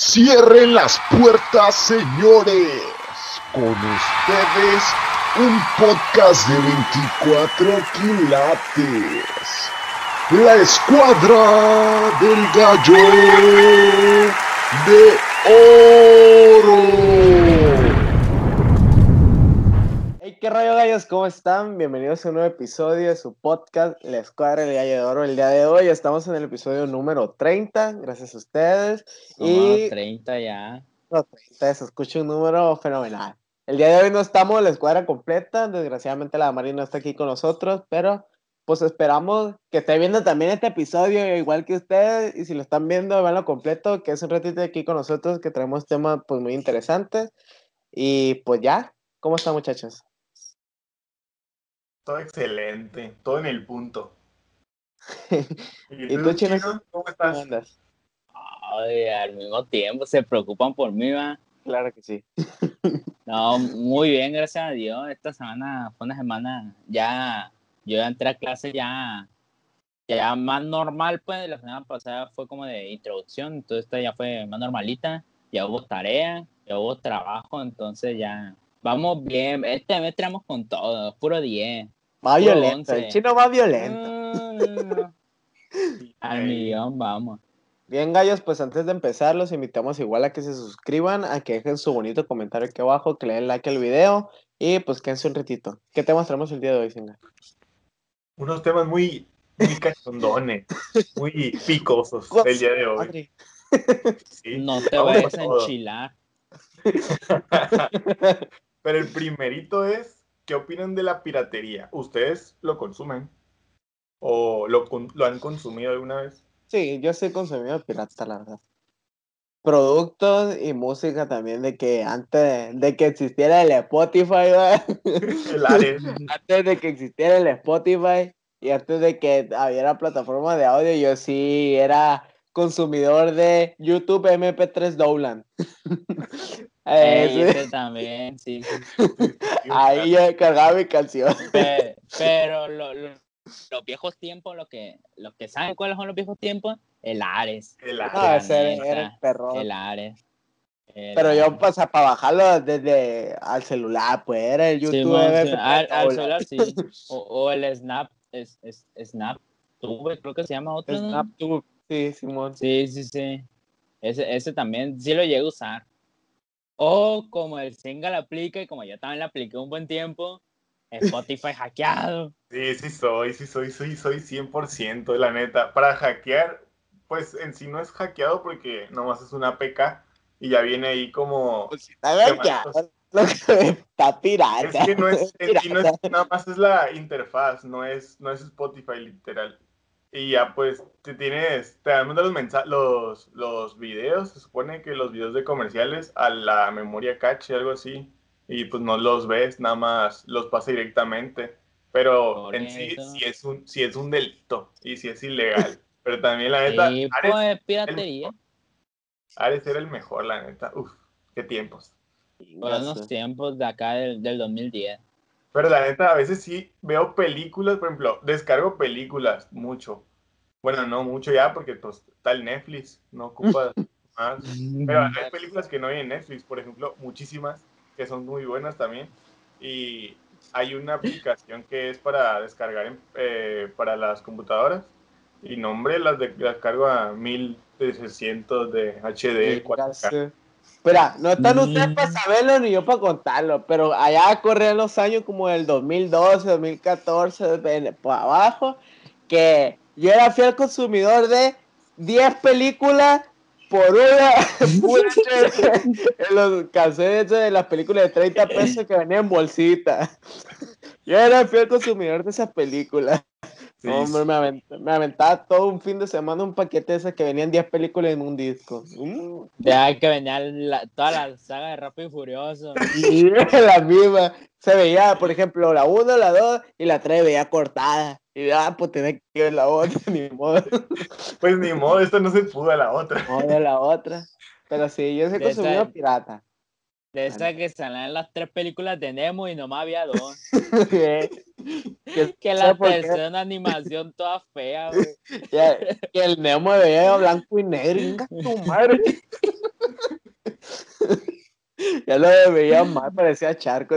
Cierren las puertas, señores. Con ustedes, un podcast de 24 quilates. La escuadra del gallo de oro. Hey, qué rollo gallos, ¿cómo están? Bienvenidos a un nuevo episodio de su podcast La Escuadra del Gallo de Oro. El día de hoy estamos en el episodio número 30, gracias a ustedes. Y y 30 ya. no, 30, se escucha un número fenomenal. El día de hoy no estamos la escuadra completa, desgraciadamente la Mari no está aquí con nosotros, pero pues esperamos que esté viendo también este episodio igual que ustedes y si lo están viendo, veanlo completo, que es un ratito aquí con nosotros, que traemos temas pues muy interesantes. Y pues ya, ¿cómo están muchachos? Todo excelente, todo en el punto. ¿Y tú, Chino? ¿Cómo ¿Cómo estás? andas? Ay, al mismo tiempo se preocupan por mí, va. Claro que sí. No, muy bien, gracias a Dios. Esta semana fue una semana ya, yo ya entré a clase ya, ya más normal, pues. La semana pasada fue como de introducción, entonces esta ya fue más normalita. Ya hubo tarea, ya hubo trabajo, entonces ya vamos bien. Este mes entramos con todo, puro 10. Más violento, el chino más violento. Mm, Al millón, vamos. Bien, gallos, pues antes de empezar, los invitamos igual a que se suscriban, a que dejen su bonito comentario aquí abajo, que le den like al video y pues quédense un ratito. ¿Qué te mostramos el día de hoy, Singa? Unos temas muy, muy cachondones, muy picosos el día de hoy. Sí. No te vayas a enchilar. Pero el primerito es, ¿qué opinan de la piratería? ¿Ustedes lo consumen? ¿O lo, han consumido alguna vez? Sí, yo soy consumidor pirata, la verdad. Productos y música también, de que antes de que existiera el Spotify. El antes de que existiera el Spotify y antes de que hubiera plataforma de audio, yo sí era consumidor de YouTube MP3 Dowland. Ey, Ese- ese también, sí. ahí yo cargaba mi canción. Pe- Pero lo- lo- los viejos tiempos, lo que, los que saben cuáles son los viejos tiempos, el Ares. El No, Ares. Ese neta, era el perro. El Ares. El Pero yo, pues, para bajarlo desde al celular, pues, era el YouTube Simón, sí, MP3 al, celular sí. O, o el Snap, es, es, Snap Tube, creo que se llama otro. ¿no? SnapTube. Sí, Simón. Sí, sí, sí. Ese, ese también sí lo llegué a usar. O como el single aplica y como yo también lo apliqué un buen tiempo, Spotify hackeado. Sí, sí soy, sí soy, soy, soy 100%, la neta. Para hackear, pues en sí no es hackeado porque nomás es una APK y ya viene ahí como... A ver, ya, lo que está pirata. Es que no es, en sí no es, nada más es la interfaz, no es, no es Spotify literal. Y ya pues te tienes, te dan los mensajes, los, los videos, se supone que los videos de comerciales a la memoria cache, algo así, y pues no los ves, nada más los pasa directamente. Pero Por en sí, eso. sí es un, sí es un delito y sí es ilegal. Pero también la neta, Sí, Ares, pues piratería. Ares era el mejor, la neta. Uf, qué tiempos. Buenos tiempos de acá del, del 2010. Pero la neta, a veces sí veo películas, por ejemplo, descargo películas mucho. Bueno, no mucho ya, porque pues está el Netflix, no ocupa más. Pero hay películas que no hay en Netflix, por ejemplo, muchísimas, que son muy buenas también. Y hay una aplicación que es para descargar en- eh, para las computadoras. Y no, hombre, las de- las cargo a 1300 de HD, 4K. Espera, no están Mm. ustedes para saberlo ni yo para contarlo, pero allá corrían los años como el 2012, 2014, de- por abajo, que yo era fiel consumidor de 10 películas por una, pura en los cassettes de las películas de 30 pesos que venían en bolsita. Yo era fiel consumidor de esas películas. Sí, hombre, me, avent- me aventaba todo un fin de semana un paquete de esas que venían 10 películas en un disco. Mm. Ya que venía la- toda la saga de Rápido y Furioso. Y la misma. Se veía, por ejemplo, la 1, la 2 y la 3 veía cortada. Y ah, pues tenía que ver la otra, ni modo. Pues ni modo, esto no se pudo a la otra. No de la otra. Pero sí, yo soy De consumidor esa- pirata. De esas que salían las tres películas de Nemo y nomás había dos. que, Que la tercera una animación toda fea, güey. que- que el Nemo veía blanco y negro. Venga, tu madre. ya lo veía mal, parecía charco.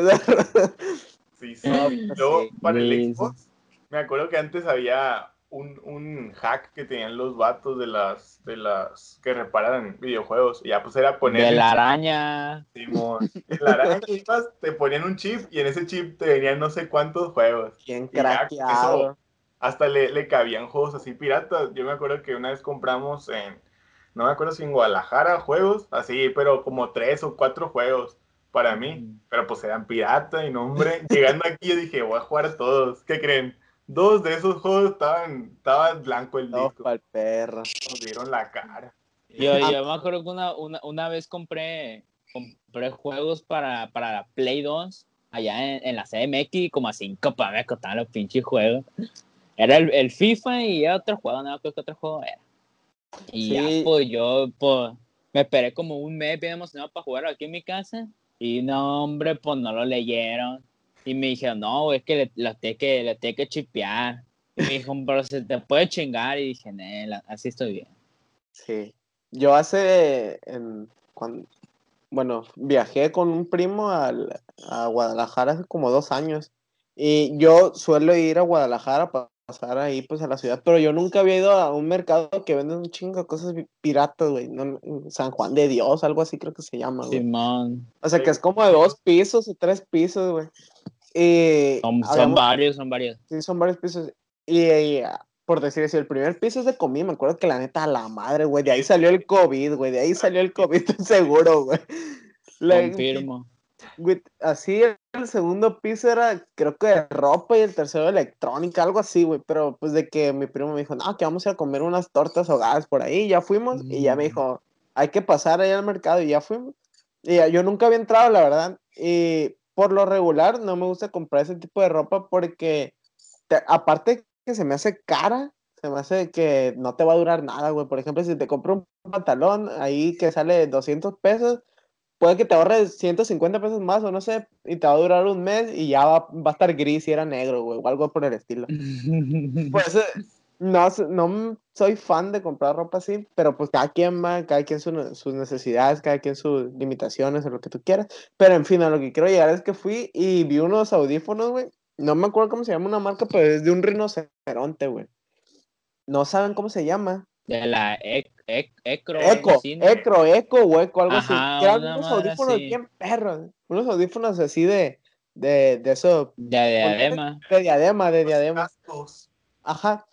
Sí, sí. No, pues luego, sí. para el Xbox, me acuerdo que antes había un, un hack que tenían los vatos de las, de las que reparan videojuegos. Y ya pues era poner... De el la araña. Simón. La araña que ibas, te ponían un chip y en ese chip te venían no sé cuántos juegos. Bien craqueado. eso, hasta le, le cabían juegos así piratas. Yo me acuerdo que una vez compramos en, no me acuerdo si en Guadalajara, juegos así, pero como tres o cuatro juegos para mí. Pero pues eran pirata y no, hombre. Llegando aquí yo dije, voy a jugar todos. ¿Qué creen? Dos de esos juegos estaban, estaba blanco el No, disco. pa'l perro. Nos dieron la cara. Yo, Ah. yo me acuerdo que una, una, una vez compré, compré juegos para, para la Play 2 allá en, en la CMX y como a 5 para me costaban los pinches juegos. Era el, el FIFA y era otro juego, no acuerdo qué otro juego era. Y Sí. ya, pues yo pues, me esperé como un mes bien emocionado para jugar aquí en mi casa. Y no, hombre, pues no lo leyeron. Y me dijeron, no, es que lo tienes que, tienes que chipear. Y me dijo, pero se te puede chingar. Y dije, "Nel, así estoy bien. Sí. Yo hace, en, cuan- bueno, viajé con un primo al- a Guadalajara hace como dos años. Y yo suelo ir a Guadalajara para pasar ahí pues a la ciudad, pero yo nunca había ido a un mercado que vende un chingo de cosas pi- piratas, güey. No, San Juan de Dios, algo así creo que se llama, güey. Simón. O sea, que es como de dos pisos o tres pisos, güey. Y Son, son habíamos- varios, son varios. Sí, son varios pisos. Y, y, por decir así, el primer piso es de comida. Me acuerdo que la neta, a la madre, güey. De ahí salió el COVID, güey. De ahí salió el COVID, seguro, güey. La- Confirmo. Güey, así el segundo piso era, creo que de ropa y el tercero de electrónica, algo así, güey. Pero pues de que mi primo me dijo, no, que vamos a ir a comer unas tortas ahogadas por ahí. Y ya fuimos. Y ya me Mm. dijo, hay que pasar ahí al mercado. Y ya fuimos. Y ya- yo nunca había entrado, la verdad. Y por lo regular no me gusta comprar ese tipo de ropa porque te- aparte que se me hace cara, se me hace que no te va a durar nada, güey. Por ejemplo, si te compro un pantalón ahí que sale 200 pesos, puede que te ahorres 150 pesos más o no sé, y te va a durar un mes y ya va, va a estar gris y era negro, güey, o algo por el estilo. Por eso, no, no soy fan de comprar ropa así, pero pues cada quien va, cada quien su- sus necesidades, cada quien sus limitaciones o lo que tú quieras. Pero en fin, a lo que quiero llegar es que fui y vi unos audífonos, güey. No me acuerdo cómo se llama una marca, pero es de un rinoceronte, güey. No saben cómo se llama. De la ec, ec, Ecro. Eco, ¿no? Eco, Eco, hueco, algo así. Ajá, eran unos audífonos así. bien perros. Unos audífonos así de, de, de eso, De diadema. de diadema, de diadema. Ajá.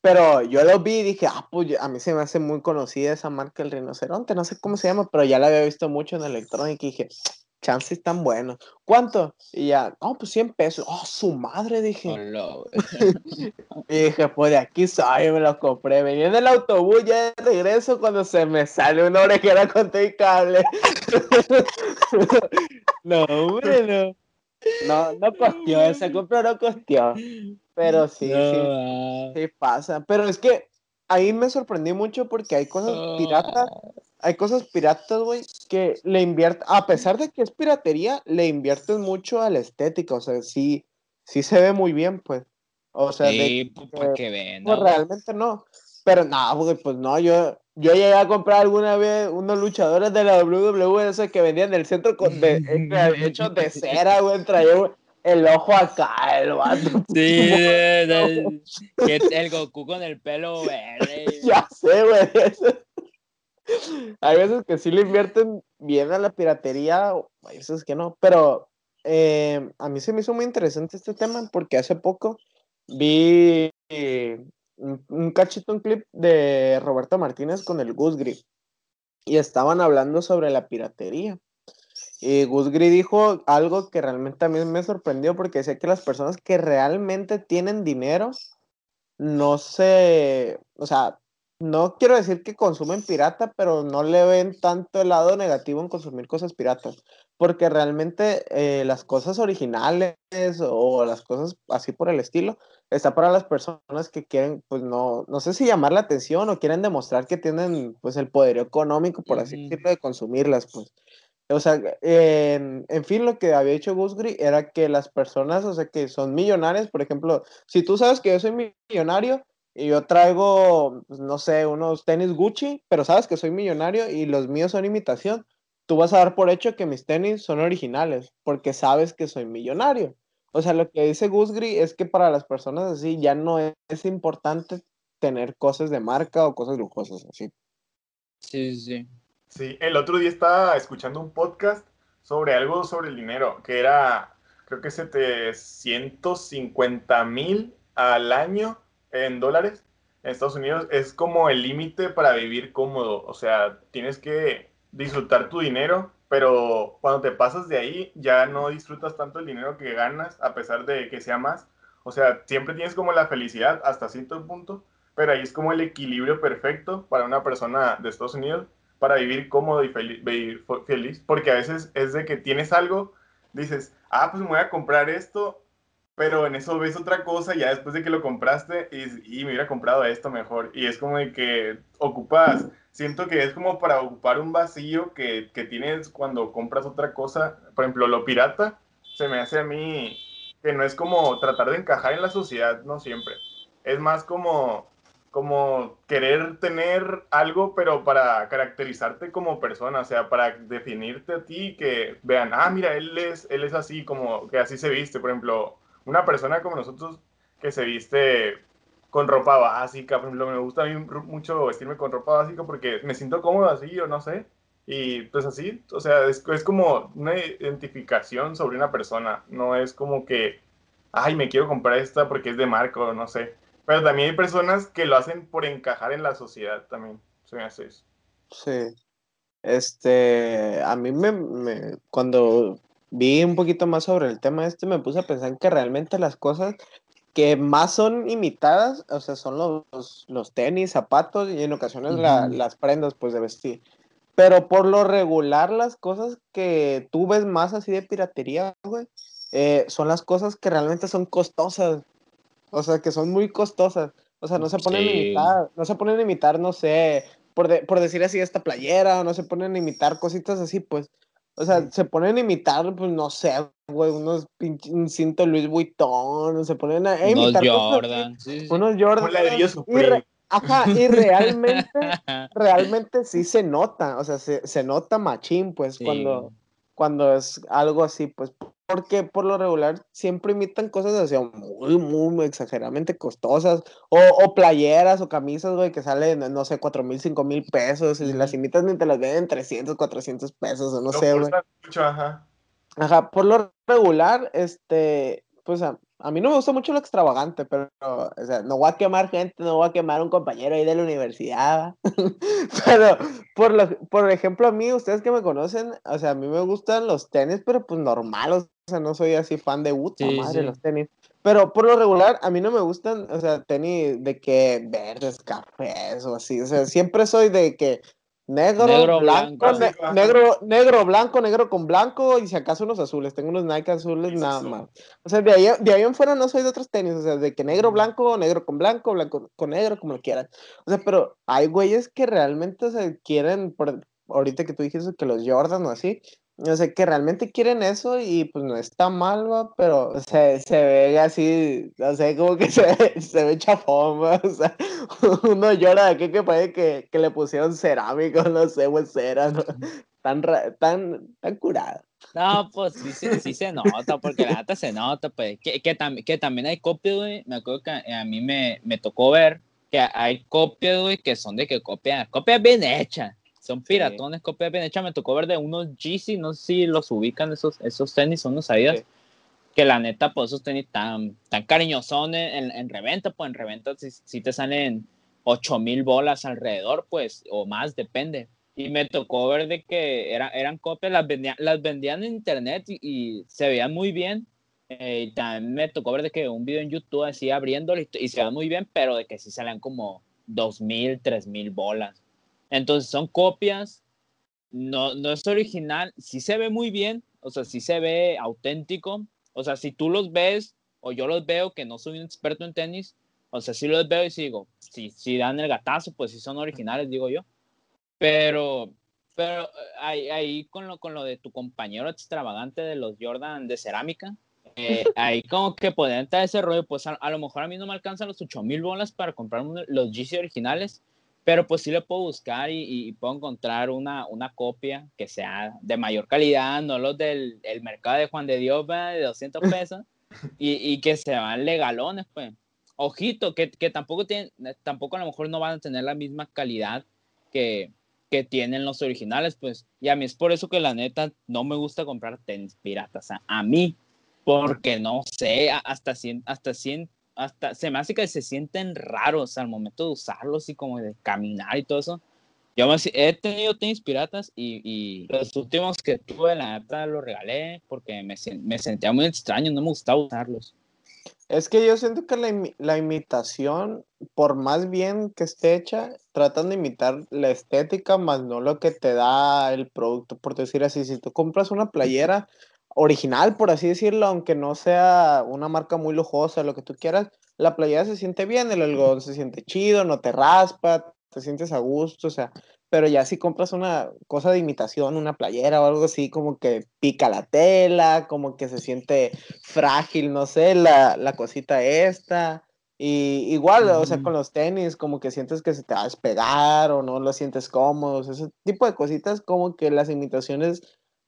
Pero yo lo vi y dije, ah, pues a mí se me hace muy conocida esa marca, el rinoceronte, no sé cómo se llama, pero ya la había visto mucho en electrónica y dije, chances tan buenos. ¿Cuánto? Y ya, no, pues 100 pesos. Oh, su madre, dije. Güey. Y dije, pues de aquí soy, me lo compré. Venía en el autobús ya de regreso cuando se me sale una orejera con todo cable. no, hombre, no. No, no costeó, ese compra no costeó. Pero sí, sí, No, sí pasa. Pero es que ahí me sorprendí mucho porque hay cosas ah. piratas, hay cosas piratas, güey, que le invierten, a pesar de que es piratería, le invierten mucho a la estética. O sea, sí, sí se ve muy bien, pues. O sea, de Sí, pues, para que vean. pues realmente no. Pero no, güey, pues no, yo, yo llegué a comprar alguna vez unos luchadores de la WWE, esos que vendían en el centro con de, eh, hechos de cera, güey, traía el ojo acá, el vato. Sí, de- de- que el Goku con el pelo verde. Ya sé, güey. Hay veces que sí le invierten bien a la piratería, hay veces que no, pero eh, a mí se me hizo muy interesante este tema porque hace poco vi eh, un, un cachito, un clip de Roberto Martínez con el Gus Grip y estaban hablando sobre la piratería. Y Gus dijo algo que realmente también me sorprendió porque decía que las personas que realmente tienen dinero no se, o sea, no quiero decir que consumen pirata, pero no le ven tanto el lado negativo en consumir cosas piratas, porque realmente eh, las cosas originales o las cosas así por el estilo, está para las personas que quieren, pues no, no sé si llamar la atención o quieren demostrar que tienen pues el poder económico, por así Ujú. decirlo, de consumirlas, pues. O sea, en, en fin, lo que había hecho Gusgri era que las personas, o sea, que son millonarias, por ejemplo, si tú sabes que yo soy millonario y yo traigo, pues, no sé, unos tenis Gucci, pero sabes que soy millonario y los míos son imitación, tú vas a dar por hecho que mis tenis son originales, porque sabes que soy millonario. O sea, lo que dice Gusgri es que para las personas así ya no es, importante tener cosas de marca o cosas lujosas así. Sí, sí. Sí, el otro día estaba escuchando un podcast sobre algo sobre el dinero, que era, creo que 750 mil al año en dólares en Estados Unidos. Es como el límite para vivir cómodo. O sea, tienes que disfrutar tu dinero, pero cuando te pasas de ahí ya no disfrutas tanto el dinero que ganas, a pesar de que sea más. O sea, siempre tienes como la felicidad hasta cierto punto, pero ahí es como el equilibrio perfecto para una persona de Estados Unidos para vivir cómodo y vivir feliz, porque a veces es de que tienes algo, dices, ah, pues me voy a comprar esto, pero en eso ves otra cosa ya después de que lo compraste y, me hubiera comprado esto mejor. Y es como de que ocupas, siento que es como para ocupar un vacío que, que tienes cuando compras otra cosa, por ejemplo, lo pirata, se me hace a mí que no es como tratar de encajar en la sociedad, no siempre. Es más como como querer tener algo, pero para caracterizarte como persona, o sea, para definirte a ti, que vean, ah, mira, él es, él es así, como que así se viste, por ejemplo, una persona como nosotros que se viste con ropa básica, por ejemplo, me gusta a mí mucho vestirme con ropa básica porque me siento cómodo así, o no sé, y pues así, o sea, es, es como una identificación sobre una persona, no es como que, ay, me quiero comprar esta porque es de marco, no sé pero también hay personas que lo hacen por encajar en la sociedad también. Se me hace eso. Sí. Este, a mí me, me, cuando vi un poquito más sobre el tema este, me puse a pensar que realmente las cosas que más son imitadas, o sea, son los, los tenis, zapatos y en ocasiones la, las prendas pues de vestir. Pero por lo regular las cosas que tú ves más así de piratería, güey, eh, son las cosas que realmente son costosas. O sea, que son muy costosas. O sea, no se ponen a imitar, no se ponen a imitar, no sé, por, por decir así, esta playera, no se ponen a imitar cositas así, pues. O sea, se ponen a imitar, pues no sé, güey, unos pinches, un cinto Luis Vuitton, se ponen a, imitar. Unos Jordan. Sí, Unos Jordan. Y ajá, y realmente, realmente sí se nota, o sea, se, se nota machín, pues, cuando, cuando es algo así, pues, porque por lo regular siempre imitan cosas así muy, muy exageradamente costosas. O, o playeras o camisas, güey, que salen, no sé, cuatro mil, cinco mil pesos. Y las imitas ni te las venden 300, 400 pesos, o no, sé, güey. ajá. Ajá, por lo regular, este, pues a, a mí no me gusta mucho lo extravagante, pero, o sea, no voy a quemar gente, no voy a quemar un compañero ahí de la universidad. pero, por, lo, por ejemplo, a mí, ustedes que me conocen, o sea, a mí me gustan los tenis, pero pues normales, o sea, no soy así fan de puta madre los tenis. Pero por lo regular, a mí no me gustan, o sea, tenis de que verdes, cafés o así. O sea, siempre soy de que negro, blanco, negro, negro, blanco, negro con blanco y si acaso unos azules. Tengo unos Nike azules nada más. O sea, de ahí, de ahí en fuera no soy de otros tenis. O sea, de que negro, blanco, negro con blanco, blanco con negro, como lo quieran. O sea, pero hay güeyes que realmente se quieren, por, ahorita que tú dijiste que los Jordan o así, o sea, que realmente quieren eso y pues no está mal, ¿va? pero se, se ve así, no sé, como que se, se ve chafón, o sea, uno llora de aquí que parece que, que le pusieron cerámico, no sé, o cera, ¿no? tan, tan, tan curado. No, pues sí, sí, sí, se nota, porque la neta se nota, pues, que, que, que también hay copias, güey, me acuerdo que a mí me, me tocó ver que hay copias, güey, que son de que copian, copias bien hechas son piratones, copia bien hecha. Me tocó ver de unos GC, no sé si los ubican esos, esos tenis, son unos Adidas. Que la neta, pues esos tenis tan, tan cariñosos en, en, reventa, pues en reventa si, te salen 8 mil bolas alrededor, pues, o más, depende. Y me tocó ver de que era, eran copias, las vendían, las vendían en internet y, se veían muy bien. Eh, y también me tocó ver de que un video en YouTube así abriéndolo y, y se veían muy bien, pero de que sí salían como 2 mil, 3 mil bolas. Entonces son copias, no, no es original, sí se ve muy bien, o sea, sí se ve auténtico. O sea, si tú los ves o yo los veo, que no soy un experto en tenis, o sea, sí los veo y digo, si, si dan el gatazo, pues sí son originales, digo yo. Pero, pero ahí, ahí con, lo, con lo de tu compañero extravagante de los Jordan de cerámica, eh, ahí como que puede entrar ese rollo, pues a, lo mejor a mí no me alcanzan los 8 mil bolas para comprar los GC originales, pero pues sí le puedo buscar y, puedo encontrar una, una copia que sea de mayor calidad, no los del el mercado de Juan de Dios de 200 pesos, y, y, que sean legalones, pues. Ojito, que, que tampoco, tienen, tampoco a lo mejor no van a tener la misma calidad que, que tienen los originales, pues. Y a mí es por eso que la neta no me gusta comprar tenis piratas, a mí, porque no sé, hasta 100, hasta 100 hasta se me hace que se sienten raros al momento de usarlos y como de caminar y todo eso. Yo me, he tenido tenis piratas y, y, los últimos que tuve, la neta, los regalé porque me, me, sentía muy extraño, no me gustaba usarlos. Es que yo siento que la, la, imitación, por más bien que esté hecha, tratan de imitar la estética, más no lo que te da el producto. Por decir así, si tú compras una playera, original, por así decirlo, aunque no sea una marca muy lujosa, lo que tú quieras, la playera se siente bien, el algodón se siente chido, no te raspa, te sientes a gusto, o sea, pero ya si compras una cosa de imitación, una playera o algo así, como que pica la tela, como que se siente frágil, no sé, la, la cosita esta. Y igual, o sea, con los tenis, como que sientes que se te va a despegar o no lo sientes cómodo, ese tipo de cositas, como que las imitaciones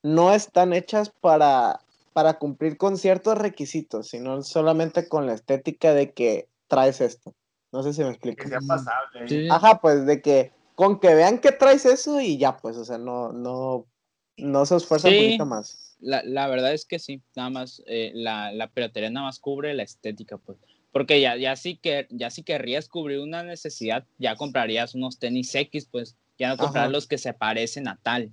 no están hechas para, para cumplir con ciertos requisitos, sino solamente con la estética de que traes esto. No sé si me explico. Que sea pasable. Ajá, pues de que con que vean que traes eso y ya, pues, o sea, no, no, no se esfuerza un poquito más. La, la, verdad es que sí, nada más, eh, la, la piratería nada más cubre la estética, pues. Porque ya, ya, sí que, ya sí querrías cubrir una necesidad, ya comprarías unos tenis X, pues, ya no comprar los que se parecen a tal.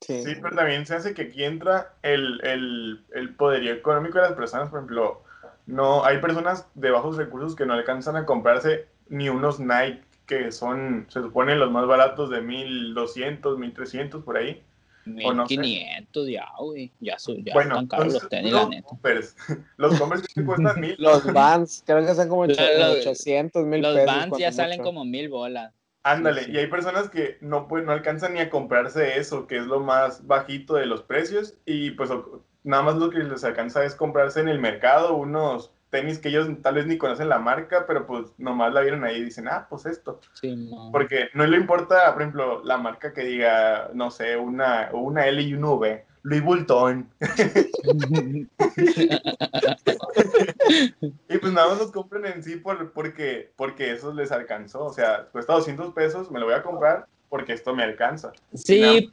Sí. pero también se hace que aquí entra el, el, el, poderío económico de las personas. Por ejemplo, no hay personas de bajos recursos que no alcanzan a comprarse ni unos Nike que son, se supone, los más baratos de 1200, 1300 por ahí. 1500 ya, güey. Ya, son, ya bueno, están caros los tenis, la neta. Los Converse que cuestan 1000. Los Vans, creo que están como 800, 1000 Los pesos. Los Vans ya salen como 1000 bolas. Ándale, y hay personas que no, pues, no alcanzan ni a comprarse eso, que es lo más bajito de los precios, y pues nada más lo que les alcanza es comprarse en el mercado unos tenis que ellos tal vez ni conocen la marca, pero pues nomás la vieron ahí y dicen, ah, pues esto. Porque no le importa, por ejemplo, la marca que diga, no sé, una, una L y un V Luis Bultón. y pues nada más los compran en sí por, porque, porque eso les alcanzó. O sea, cuesta 200 pesos, me lo voy a comprar porque esto me alcanza. Sí,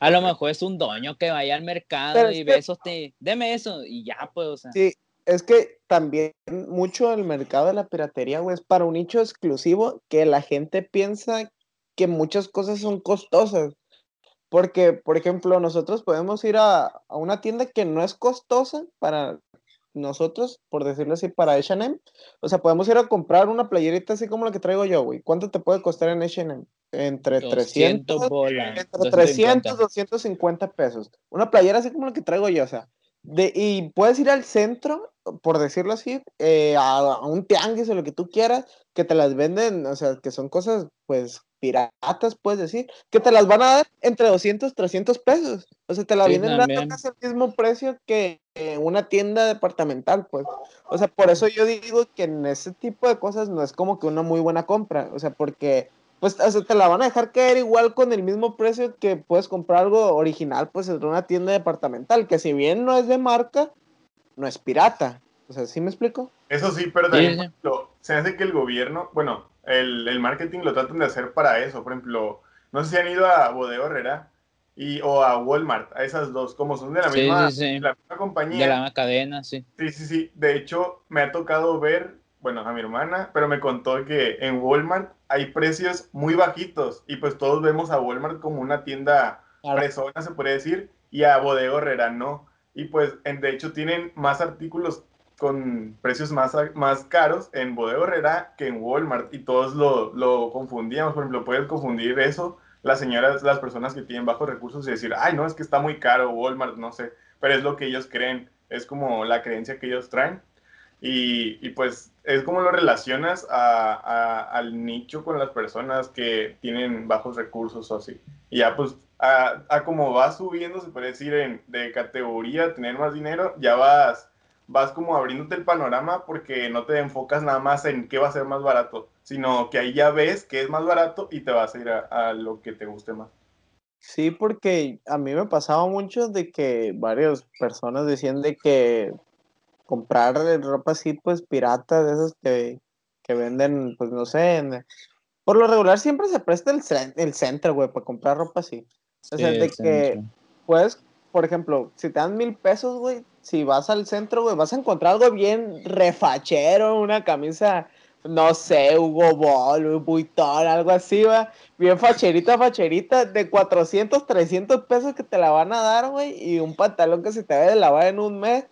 a, lo mejor es un dueño que vaya al mercado y ve esos, te, deme eso y ya, pues, o sea. Sí, es que también mucho el mercado de la piratería, güey, es para un nicho exclusivo que la gente piensa que muchas cosas son costosas. Porque, por ejemplo, nosotros podemos ir a, a una tienda que no es costosa para nosotros, por decirlo así, para H&M. O sea, podemos ir a comprar una playerita así como la que traigo yo, güey. ¿Cuánto te puede costar en H&M? Entre 300, entre 300, 250 pesos. Una playera así como la que traigo yo, o sea. De, y puedes ir al centro, por decirlo así, eh, a, a, un tianguis o lo que tú quieras, que te las venden, o sea, que son cosas, pues, piratas, puedes decir, que te las van a dar entre 200, 300 pesos. O sea, te la vienen dando casi el mismo precio que una tienda departamental, pues. O sea, por eso yo digo que en ese tipo de cosas no es como que una muy buena compra. O sea, porque, pues, o sea, te la van a dejar caer igual con el mismo precio que puedes comprar algo original, pues, en una tienda departamental, que si bien no es de marca, no es pirata. O sea, ¿sí me explico? Eso sí, pero también se hace que el gobierno, bueno, el, el, marketing lo tratan de hacer para eso. Por ejemplo, no sé si han ido a Bodega Herrera y, o a Walmart, a esas dos, como son de la, misma, La misma compañía. De la misma cadena, sí. Sí, sí, sí. De hecho, me ha tocado ver, bueno, a mi hermana, pero me contó que en Walmart hay precios muy bajitos y pues todos vemos a Walmart como una tienda presona, se puede decir, y a Bodega Herrera no. Y pues, en, de hecho, tienen más artículos con precios más, más caros en Bodega Herrera que en Walmart y todos lo, lo confundíamos. Por ejemplo, puedes confundir eso las señoras, las personas que tienen bajos recursos y decir, ay, no, es que está muy caro Walmart, no sé, pero es lo que ellos creen, es como la creencia que ellos traen. Y, pues es como lo relacionas al nicho con las personas que tienen bajos recursos o así. Y ya pues a, a como vas subiendo, se puede decir, en, de categoría, tener más dinero, ya vas vas como abriéndote el panorama porque no te enfocas nada más en qué va a ser más barato, sino que ahí ya ves que es más barato y te vas a ir a, lo que te guste más. Sí, porque a mí me pasaba mucho de que varias personas decían de que comprar ropa así, pues pirata, de esas que, que venden, pues no sé, por lo regular siempre se presta el, el centro, güey, para comprar ropa así. O sea, de que puedes, por ejemplo, si te dan mil pesos, güey, si vas al centro, güey, vas a encontrar algo bien refachero, una camisa, no sé, Hugo Ball, Vuitton, algo así, va, bien facherita, facherita, de 400, 300 pesos que te la van a dar, güey, y un pantalón que se te ve de lavar en un mes,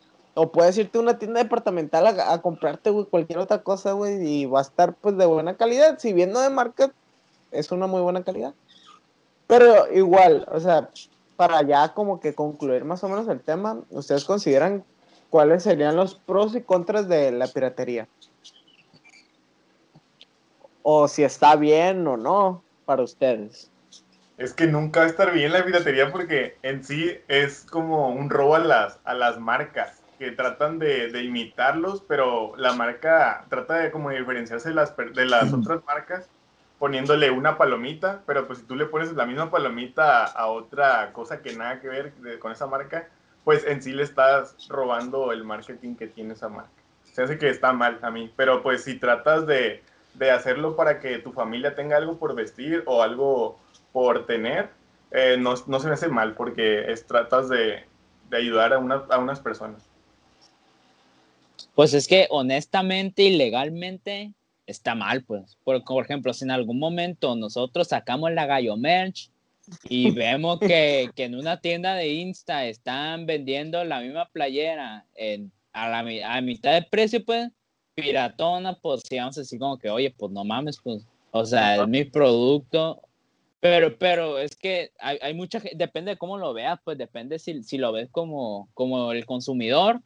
o puedes irte a una tienda departamental a, comprarte, cualquier otra cosa, güey, y va a estar, pues, de buena calidad, si viendo de marca, es una muy buena calidad. Pero igual, o sea, para ya como que concluir más o menos el tema, ¿ustedes consideran cuáles serían los pros y contras de la piratería? O si está bien o no para ustedes. Es que nunca va a estar bien la piratería porque en sí es como un robo a las, a las marcas que tratan de, de imitarlos, pero la marca trata de como diferenciarse de las, de las otras marcas poniéndole una palomita, pero pues si tú le pones la misma palomita a, otra cosa que nada que ver con esa marca, pues en sí le estás robando el marketing que tiene esa marca. Se hace que está mal a mí, pero pues si tratas de, de hacerlo para que tu familia tenga algo por vestir o algo por tener, eh, no, no, se me hace mal porque es, tratas de, de ayudar a, una, a unas personas. Pues es que honestamente y legalmente está mal, pues. Por, por ejemplo, si en algún momento nosotros sacamos la gallo merch y vemos que, que en una tienda de Insta están vendiendo la misma playera en, a, la, a mitad de precio, pues, piratona, pues, si vamos a decir como que, oye, pues no mames, pues, o sea, es mi producto. Pero, pero es que hay, hay mucha gente, depende de cómo lo veas, pues depende si, si lo ves como, como el consumidor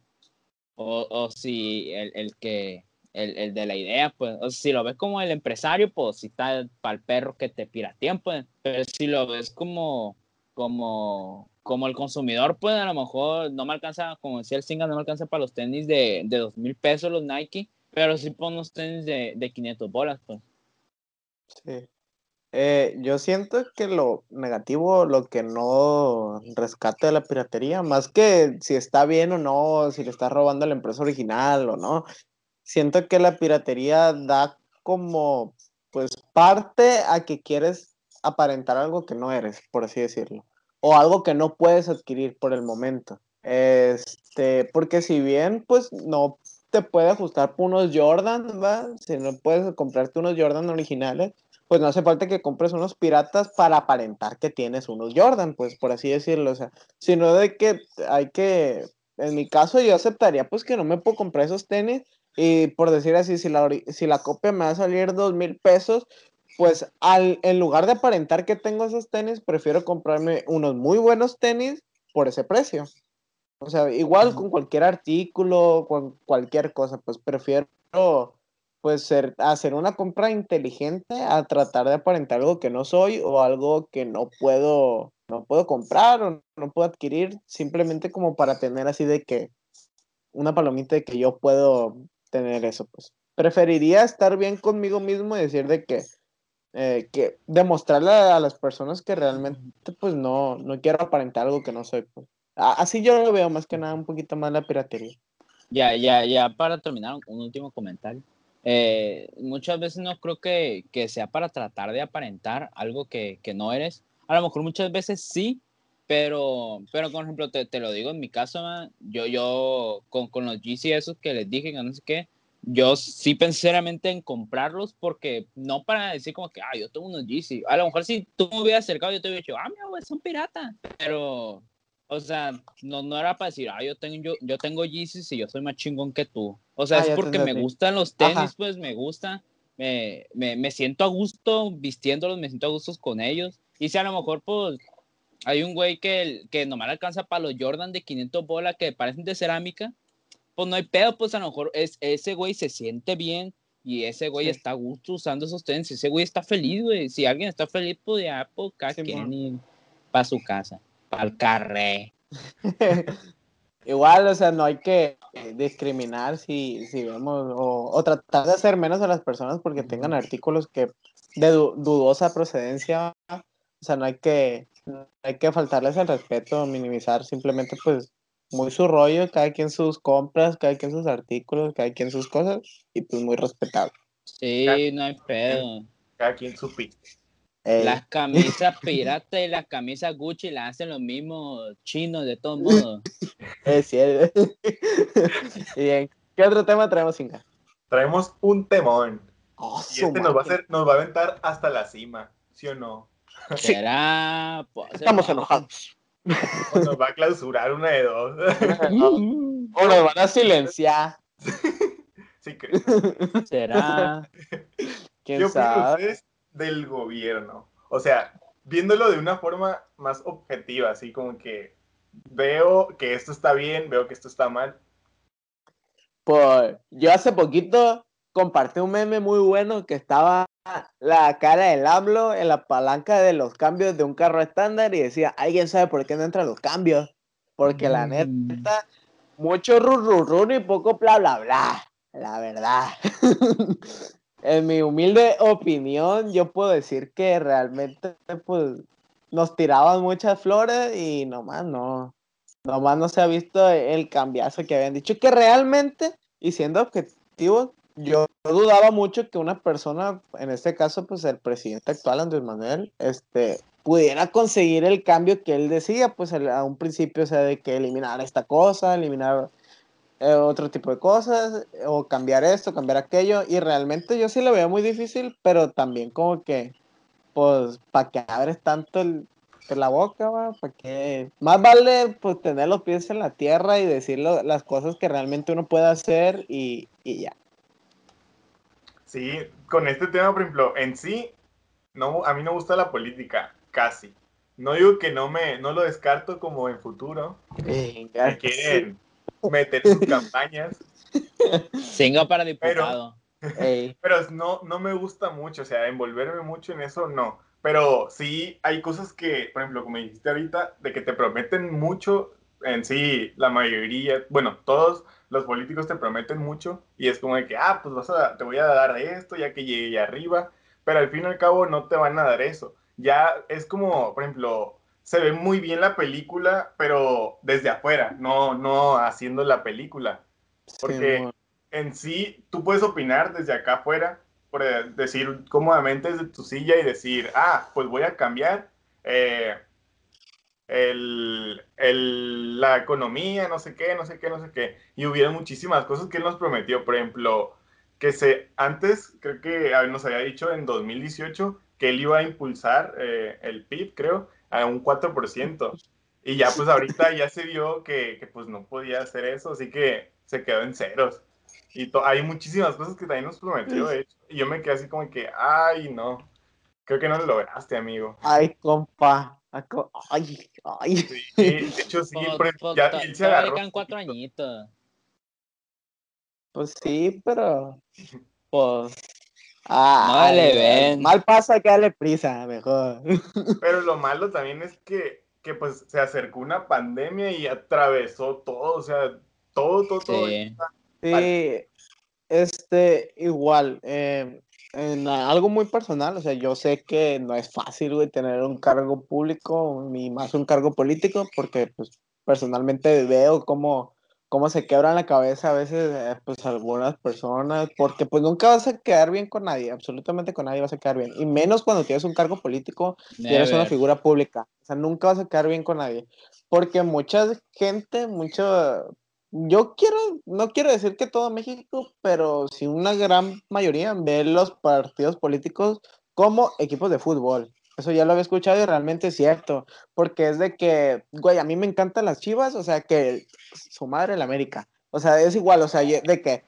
o, o si el, el que el, el, de la idea, pues, o si lo ves como el empresario, pues si está para el perro que te piratean, pues, pero si lo ves como, como, como el consumidor, pues a lo mejor no me alcanza, como decía el Singa, no me alcanza para los tenis de, de dos mil pesos los Nike, pero sí pon los tenis de, de 500 bolas, pues. Sí. Eh, yo siento que lo negativo, lo que no rescate de la piratería, más que si está bien o no, si le está robando a la empresa original o no, siento que la piratería da como, pues, parte a que quieres aparentar algo que no eres, por así decirlo, o algo que no puedes adquirir por el momento. Este, porque si bien, pues, no te puede ajustar unos Jordan, ¿va? Si no puedes comprarte unos Jordan originales, pues no hace falta que compres unos piratas para aparentar que tienes unos Jordan, pues por así decirlo, o sea, sino de que hay que, en mi caso yo aceptaría pues que no me puedo comprar esos tenis y por decir así, si la, si la copia me va a salir dos mil pesos, pues al, en lugar de aparentar que tengo esos tenis, prefiero comprarme unos muy buenos tenis por ese precio. O sea, igual con cualquier artículo, con cualquier cosa, pues prefiero pues ser, hacer una compra inteligente a tratar de aparentar algo que no soy o algo que no puedo, no puedo comprar o no puedo adquirir, simplemente como para tener así de que una palomita de que yo puedo tener eso, pues. Preferiría estar bien conmigo mismo y decir de que, eh, que demostrarle a las personas que realmente, pues, no, no quiero aparentar algo que no soy, pues. Así yo lo veo más que nada un poquito más la piratería. Ya, ya, ya, para terminar, un último comentario. Eh, muchas veces no creo que, que, sea para tratar de aparentar algo que, que, no eres. A lo mejor muchas veces sí, pero, pero por ejemplo, te, te lo digo en mi caso, yo, yo con, con los GC esos que les dije, que no sé qué, yo sí pensé en comprarlos porque no para decir como que, ah, yo tengo unos GC. A lo mejor si tú me hubieras acercado, yo te hubiera dicho, ah, mi abuelo, son piratas. Pero, o sea, no, no era para decir, ah, yo tengo, yo, yo tengo Yeezys y yo soy más chingón que tú. O sea, ah, es porque me gustan los tenis, pues me gusta, me, me, me, siento a gusto vistiéndolos, me siento a gusto con ellos. Y si a lo mejor, pues, hay un güey que, que nomás alcanza para los Jordan de 500 bolas que parecen de cerámica, pues no hay pedo, pues a lo mejor es, ese güey se siente bien y ese güey está a gusto usando esos tenis, ese güey está feliz, güey. Si alguien está feliz, pues ya, pues cada para su casa, el carré. igual, o sea, no hay que eh, discriminar si, si vemos o, o tratar de hacer menos a las personas porque tengan artículos que de du- dudosa procedencia. O sea, no hay que, no hay que faltarles el respeto, minimizar, simplemente pues muy su rollo, cada quien sus compras, cada quien sus artículos, cada quien sus cosas, y pues muy respetable. Sí, no hay pedo. Cada quien su pick. Ey, Las camisas pirata y las camisas Gucci las hacen los mismos chinos de todos modos. es cierto. y bien, ¿qué otro tema traemos, Inga? Traemos un temón. Oh, Y este nos va a hacer, nos va a aventar hasta la cima, ¿sí o no? Será. Pues, Estamos no. enojados. O nos va a clausurar una de dos. O nos van a silenciar. sí, creo. Será. ¿Quién ¿Qué opinan sabe? ustedes del gobierno? O sea, viéndolo de una forma más objetiva, así como que veo que esto está bien, veo que esto está mal. Pues yo hace poquito compartí un meme muy bueno que estaba la cara del AMLO en la palanca de los cambios de un carro estándar y decía, ¿alguien sabe por qué no entran los cambios? Porque la Mm. neta, mucho rururun y poco bla bla bla, la verdad. en mi humilde opinión, yo puedo decir que realmente pues nos tiraban muchas flores y nomás no, nomás no se ha visto el cambiazo que habían dicho que realmente, y siendo objetivos, yo dudaba mucho que una persona, en este caso, pues el presidente actual, Andrés Manuel, este, pudiera conseguir el cambio que él decía, pues a un principio, o sea, de que eliminar esta cosa, eliminar eh, otro tipo de cosas, o cambiar esto, cambiar aquello, y realmente yo sí lo veo muy difícil, pero también como que, pues, ¿para qué abres tanto el, pues, la boca, va? ¿Para qué? Más vale, pues, tener los pies en la tierra y decir lo- las cosas que realmente uno puede hacer y, y ya. Sí, con este tema, por ejemplo, en sí, no, a mí no gusta la política, casi. No digo que no me, no lo descarto como en futuro, Venga, me quieren meter sus campañas, Singa para diputado. pero no, no me gusta mucho, o sea, envolverme mucho en eso, no. Pero sí hay cosas que, por ejemplo, como dijiste ahorita, de que te prometen mucho, en sí, la mayoría, bueno, todos los políticos te prometen mucho y es como de que, ah, pues vas a, te voy a dar esto ya que llegue arriba, pero al fin y al cabo no te van a dar eso. Ya es como, por ejemplo, se ve muy bien la película, pero desde afuera, no, no haciendo la película. Porque en sí, tú puedes opinar desde acá afuera, por eh, decir cómodamente desde tu silla y decir, ah, pues voy a cambiar eh, el, el- la economía, no sé qué, no sé qué, no sé qué. Y hubieron muchísimas cosas que él nos prometió, por ejemplo, que se, antes, creo que nos había dicho en 2018 que él iba a impulsar eh, el PIB, creo, a un 4%. Y ya pues ahorita ya se vio que, que, pues no podía hacer eso, así que se quedó en ceros. Y hay muchísimas cosas que también nos prometió, de hecho. Y yo me quedé así como que, ay, no. Creo que no lo lograste, amigo. Ay, compa. Ay, ay. Sí, de hecho, sí, Pues, por- pues, ya él se agarró. quedan cuatro añitos. Pues sí, pero. Pues. Ah, No le ven. Mal pasa que darle prisa, mejor. Pero lo malo también es que, que pues se acercó una pandemia y atravesó todo, o sea, todo, todo, todo. Sí. Sí, este, igual, eh, en algo muy personal, o sea, yo sé que no es fácil, güey, tener un cargo público, ni más un cargo político, porque, pues, personalmente veo cómo, cómo se quebran la cabeza a veces, eh, pues, algunas personas, porque, pues, nunca vas a quedar bien con nadie, absolutamente con nadie vas a quedar bien, y menos cuando tienes un cargo político y eres una figura pública. O sea, nunca vas a quedar bien con nadie. Porque mucha gente, mucho... Yo quiero, no quiero decir que todo México, pero sí una gran mayoría ve los partidos políticos como equipos de fútbol. Eso ya lo había escuchado y realmente es cierto. Porque es de que, güey, a mí me encantan las chivas, o sea, que su madre la América. O sea, es igual, o sea, de que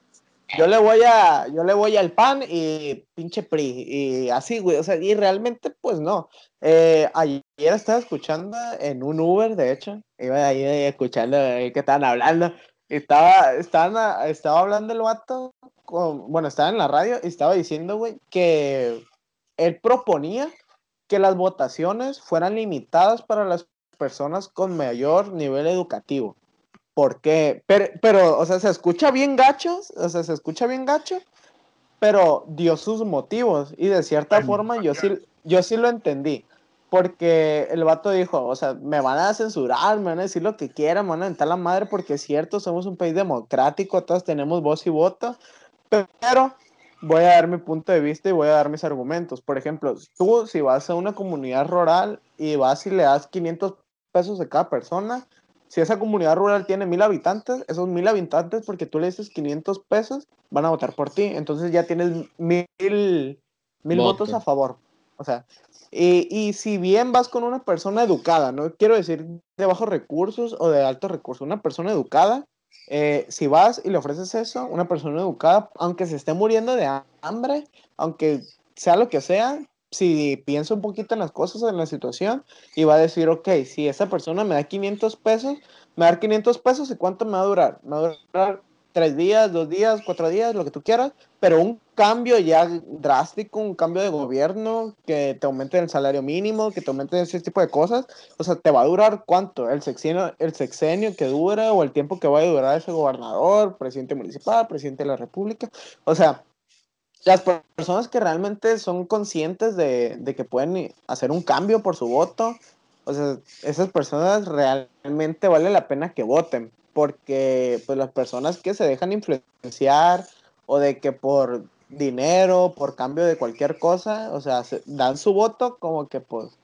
yo le voy a, yo le voy al PAN y pinche PRI, y así, güey, o sea, y realmente, pues no. Eh, ayer estaba escuchando en un Uber, de hecho, iba ahí escuchando eh, que estaban hablando, estaba, estaban, a- estaba hablando el vato, con, bueno, estaba en la radio y estaba diciendo, güey, que él proponía que las votaciones fueran limitadas para las personas con mayor nivel educativo. por qué. Pero, pero, o sea, se escucha bien gacho, o sea, se escucha bien gacho, pero dio sus motivos y de cierta forma yo sí, yo sí lo entendí. Porque el vato dijo, o sea, me van a censurar, me van a decir lo que quieran, me van a aventar la madre porque es cierto, somos un país democrático, todos tenemos voz y voto, pero voy a dar mi punto de vista y voy a dar mis argumentos. Por ejemplo, tú si vas a una comunidad rural y vas y le das 500 pesos a cada persona, si esa comunidad rural tiene mil habitantes, esos mil habitantes, porque tú le dices 500 pesos, van a votar por ti. Entonces ya tienes mil, mil votos a favor. O sea, y, y, si bien vas con una persona educada, no quiero decir de bajos recursos o de altos recursos, una persona educada, eh, si vas y le ofreces eso, una persona educada, aunque se esté muriendo de hambre, aunque sea lo que sea, si piensa un poquito en las cosas, en la situación, y va a decir, ok, si esa persona me da 500 pesos, me va a dar 500 pesos, ¿y cuánto me va a durar? Me va a durar tres días, dos días, cuatro días, lo que tú quieras, pero un cambio ya drástico, un cambio de gobierno, que te aumente el salario mínimo, que te aumente ese tipo de cosas, o sea, ¿te va a durar cuánto? ¿El sexenio, el sexenio que dura o el tiempo que va a durar ese gobernador, presidente municipal, presidente de la república? O sea, las personas que realmente son conscientes de, de que pueden hacer un cambio por su voto, o sea, esas personas realmente vale la pena que voten porque pues las personas que se dejan influenciar o de que por dinero, por cambio de cualquier cosa, o sea, dan su voto como que pues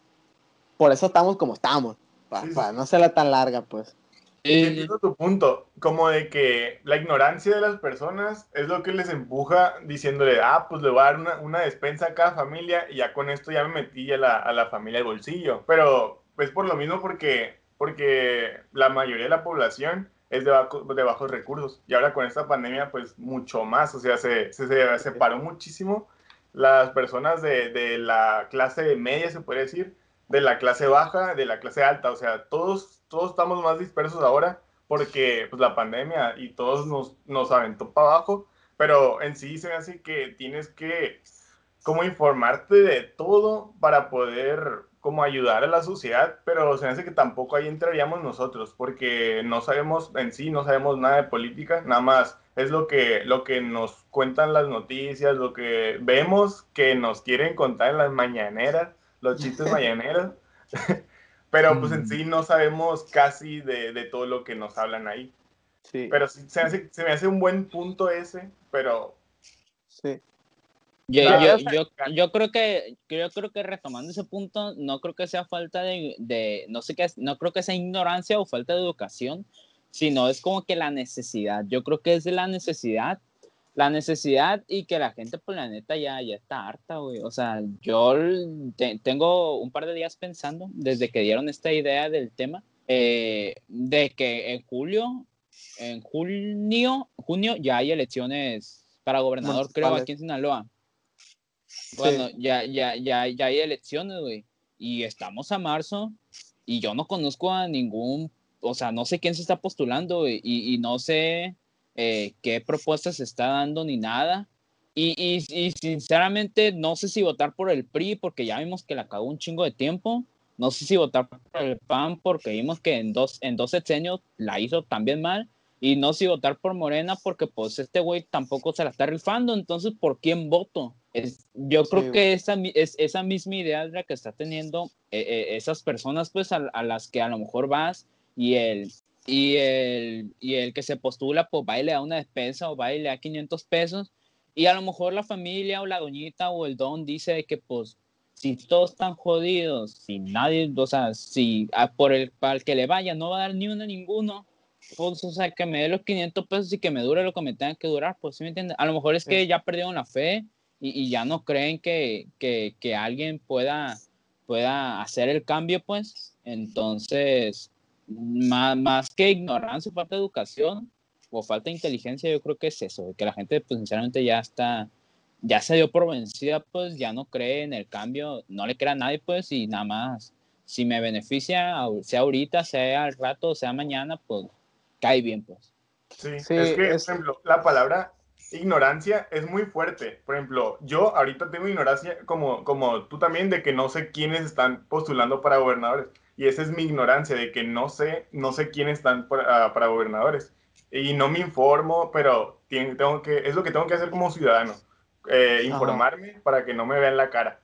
por eso estamos como estamos, para, no ser la tan larga pues. entiendo tu punto, como de que la ignorancia de las personas es lo que les empuja diciéndole, ah, pues le voy a dar una, una despensa a cada familia y ya con esto ya me metí a la, a la familia el bolsillo. Pero pues por lo mismo porque, porque la mayoría de la población es de, de, bajos recursos. Y ahora con esta pandemia, pues mucho más, o sea, se, se, separó muchísimo las personas de, de, la clase media, se puede decir, de la clase baja, de la clase alta, o sea, todos, todos estamos más dispersos ahora porque pues, la pandemia y todos nos, nos aventó para abajo, pero en sí se me hace que tienes que como informarte de todo para poder como ayudar a la sociedad, pero se me hace que tampoco ahí entraríamos nosotros, porque no sabemos en sí, no sabemos nada de política, nada más es lo que, lo que nos cuentan las noticias, lo que vemos que nos quieren contar en las mañaneras, los chistes mañaneros, pero pues en mm. sí no sabemos casi de, de todo lo que nos hablan ahí. Sí. Pero se, se me hace un buen punto ese, pero... Sí. Yo, yo, yo, yo, creo que yo creo que retomando ese punto, no creo que sea falta de, de, no sé qué, no creo que sea ignorancia o falta de educación, sino es como que la necesidad. Yo creo que es de la necesidad, la necesidad y que la gente, por pues, la neta, ya, ya está harta, güey. O sea, yo tengo un par de días pensando, desde que dieron esta idea del tema, eh, de que en julio, en junio, junio ya hay elecciones para gobernador, creo, aquí en Sinaloa. Bueno, ya, ya, ya, ya hay elecciones, güey. Y estamos a marzo y yo no conozco a ningún, o sea, no sé quién se está postulando y, y, no sé eh, qué propuestas se está dando ni nada. Y, y, sinceramente no sé si votar por el PRI porque ya vimos que la cagó un chingo de tiempo. No sé si votar por el PAN porque vimos que en dos, en dos sexenios la hizo también mal. Y no sé si votar por Morena porque pues este güey tampoco se la está rifando. Entonces, ¿por quién voto? Es, yo creo que esa, es, esa misma idea es la que está teniendo eh, eh, esas personas, pues, a, las que a lo mejor vas y el, y el, y el que se postula, pues, va y le da una despensa o va y le da 500 pesos. Y a lo mejor la familia o la doñita o el don dice que, pues, si todos están jodidos, si nadie, o sea, si por el, para el que le vaya no va a dar ni uno ninguno, pues, o sea, que me dé los 500 pesos y que me dure lo que me tenga que durar, pues, ¿sí me entiendes? A lo mejor es que ya perdieron la fe y, ya no creen que, que, que, alguien pueda, pueda hacer el cambio, pues. Entonces, más, más que ignorancia, falta de educación o falta de inteligencia, yo creo que es eso, que la gente, pues, sinceramente ya está, ya se dio por vencida, pues, ya no cree en el cambio, no le crea a nadie, pues, y nada más, si me beneficia, sea ahorita, sea al rato, sea mañana, pues, cae bien, pues. Sí, es que, por ejemplo, la palabra ignorancia es muy fuerte. Por ejemplo, yo ahorita tengo ignorancia, como, como tú también, de que no sé quiénes están postulando para gobernadores. Y esa es mi ignorancia de que no sé, no sé quiénes están para, para gobernadores. Y no me informo, pero tengo que, es lo que tengo que hacer como ciudadano, eh, informarme para que no me vean la cara.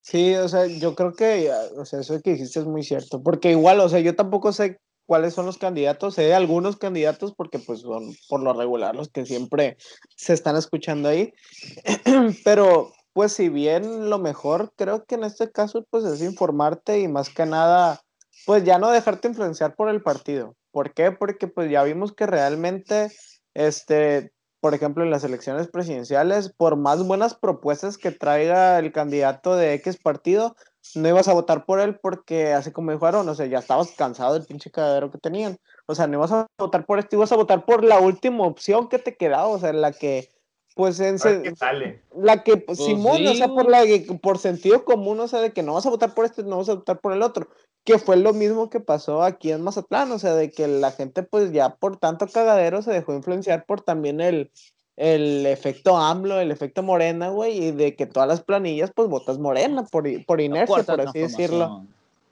Sí, o sea, yo creo que, o sea, eso que dijiste es muy cierto, porque igual, o sea, yo tampoco sé cuáles son los candidatos, sé algunos candidatos porque pues son por lo regular los que siempre se están escuchando ahí, pero pues si bien lo mejor creo que en este caso pues es informarte y más que nada pues ya no dejarte influenciar por el partido. ¿Por qué? Porque pues ya vimos que realmente este por ejemplo, en las elecciones presidenciales, por más buenas propuestas que traiga el candidato de X partido, no ibas a votar por él porque, así como dijeron, o sea, ya estabas cansado del pinche cagadero que tenían. O sea, no ibas a votar por esto, ibas a votar por la última opción que te quedaba, o sea, la que, pues, en sale. la que, pues, Simón, o sea, por, la, por sentido común, o sea, de que no vas a votar por este, no vas a votar por el otro que fue lo mismo que pasó aquí en Mazatlán, o sea, de que la gente pues ya por tanto cagadero se dejó influenciar por también el, el efecto AMLO, el efecto Morena, güey, y de que todas las planillas pues votas Morena por, por inercia, por así decirlo.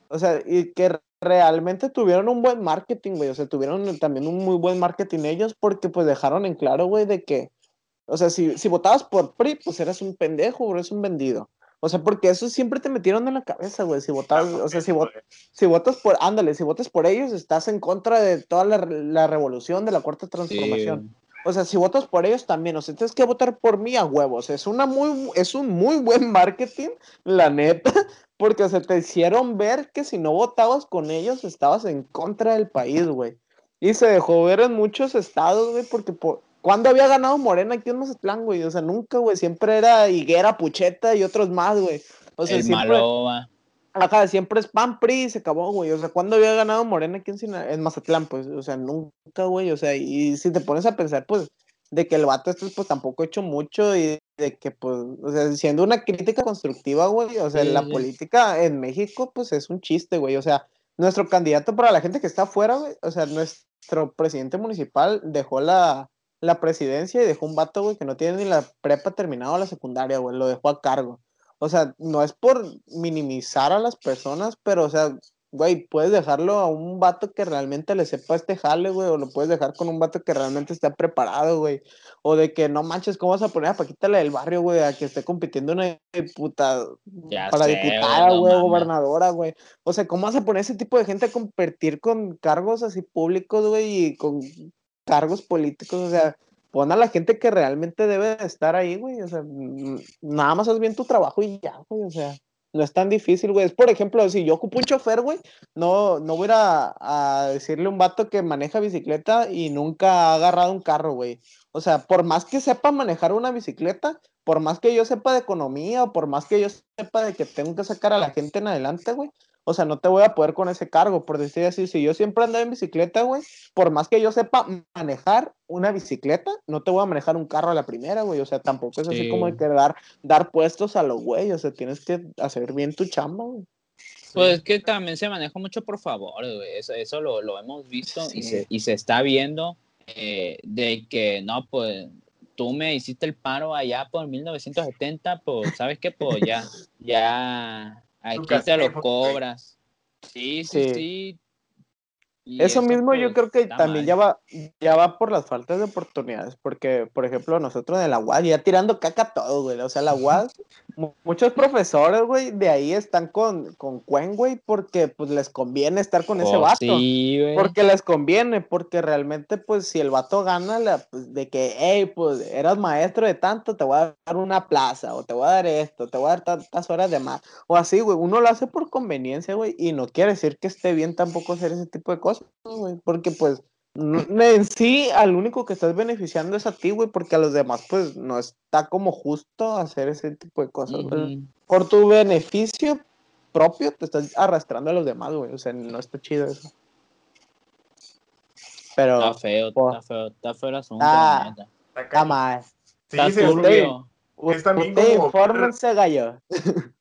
O sea, y que realmente tuvieron un buen marketing, güey, o sea, tuvieron también un muy buen marketing ellos porque pues dejaron en claro, güey, de que, o sea, si, si votabas por PRI, pues eras un pendejo, eres un vendido. O sea, porque eso siempre te metieron en la cabeza, güey. Si votas, o sea, si, si votas por, ándale, si votas por ellos, estás en contra de toda la, revolución de la cuarta transformación. O sea, si votas por ellos también, o sea, tienes que votar por mí a huevos. Es una muy, es un muy buen marketing, la neta, porque se te hicieron ver que si no votabas con ellos, estabas en contra del país, güey. Y se dejó ver en muchos estados, güey, porque por, ¿Cuándo había ganado Morena aquí en Mazatlán, güey? O sea, nunca, güey. Siempre era Higuera, Pucheta y otros más, güey. O sea, el siempre. Ajá, siempre es PAN PRI y se acabó, güey. O sea, ¿cuándo había ganado Morena aquí en, en Mazatlán? Pues, o sea, nunca, güey. O sea, y si te pones a pensar, pues, de que el vato este, pues, tampoco ha hecho mucho y de que, pues, o sea, siendo una crítica constructiva, güey. O sea, la política en México, pues, es un chiste, güey. O sea, nuestro candidato para la gente que está afuera, güey. O sea, nuestro presidente municipal dejó la la presidencia y dejó un vato, güey, que no tiene ni la prepa terminado o la secundaria, güey, lo dejó a cargo. O sea, no es por minimizar a las personas, pero, o sea, güey, puedes dejarlo a un vato que realmente le sepa este jale, güey, o lo puedes dejar con un vato que realmente esté preparado, güey. O de que no manches, ¿cómo vas a poner a Paquita la del barrio, güey, a que esté compitiendo una puta para diputada, güey, gobernadora, güey? O sea, ¿cómo vas a poner ese tipo de gente a competir con cargos así públicos, güey, y con cargos políticos, o sea, pon a la gente que realmente debe estar ahí, güey, o sea, nada más haz bien tu trabajo y ya, güey, o sea, no es tan difícil, güey. Es, por ejemplo, si yo ocupo un chofer, güey, no, no voy a, a decirle a un vato que maneja bicicleta y nunca ha agarrado un carro, güey. O sea, por más que sepa manejar una bicicleta, por más que yo sepa de economía o por más que yo sepa de que tengo que sacar a la gente en adelante, güey, o sea, no te voy a poder con ese cargo, por decir así. Si yo siempre ando en bicicleta, güey, por más que yo sepa manejar una bicicleta, no te voy a manejar un carro a la primera, güey. O sea, tampoco es así como hay que dar, dar puestos a los güey. O sea, tienes que hacer bien tu chamba, güey. Pues es que también se maneja mucho por favor, güey. Eso, eso lo, lo, hemos visto y, se, y se está viendo eh, de que, no, pues tú me hiciste el paro allá por 1970, pues, ¿sabes qué? Pues ya, ya Aquí te lo cobras. Sí, sí, sí. Eso mismo yo pues, creo que también ya va, ya va por las faltas de oportunidades, porque, por ejemplo, nosotros de la UAS, ya tirando caca todo, güey, o sea, la UAS, muchos profesores, güey, de ahí están con, con Cuen, güey, porque, pues, les conviene estar con ese oh, vato, sí, porque les conviene, porque realmente, pues, si el vato gana, la, pues, de que, hey, pues, eras maestro de tanto, te voy a dar una plaza, o te voy a dar esto, te voy a dar tantas horas de más, o así, güey, uno lo hace por conveniencia, güey, y no quiere decir que esté bien tampoco hacer ese tipo de cosas, porque pues en sí al único que estás beneficiando es a ti, güey, porque a los demás pues no está como justo hacer ese tipo de cosas. Por tu beneficio propio te estás arrastrando a los demás, güey, o sea, no está chido eso. Pero... Está feo, está feo, está feo el asunto. Ah, está mal. Sí, está turbio. Es también como infórmense, gallo.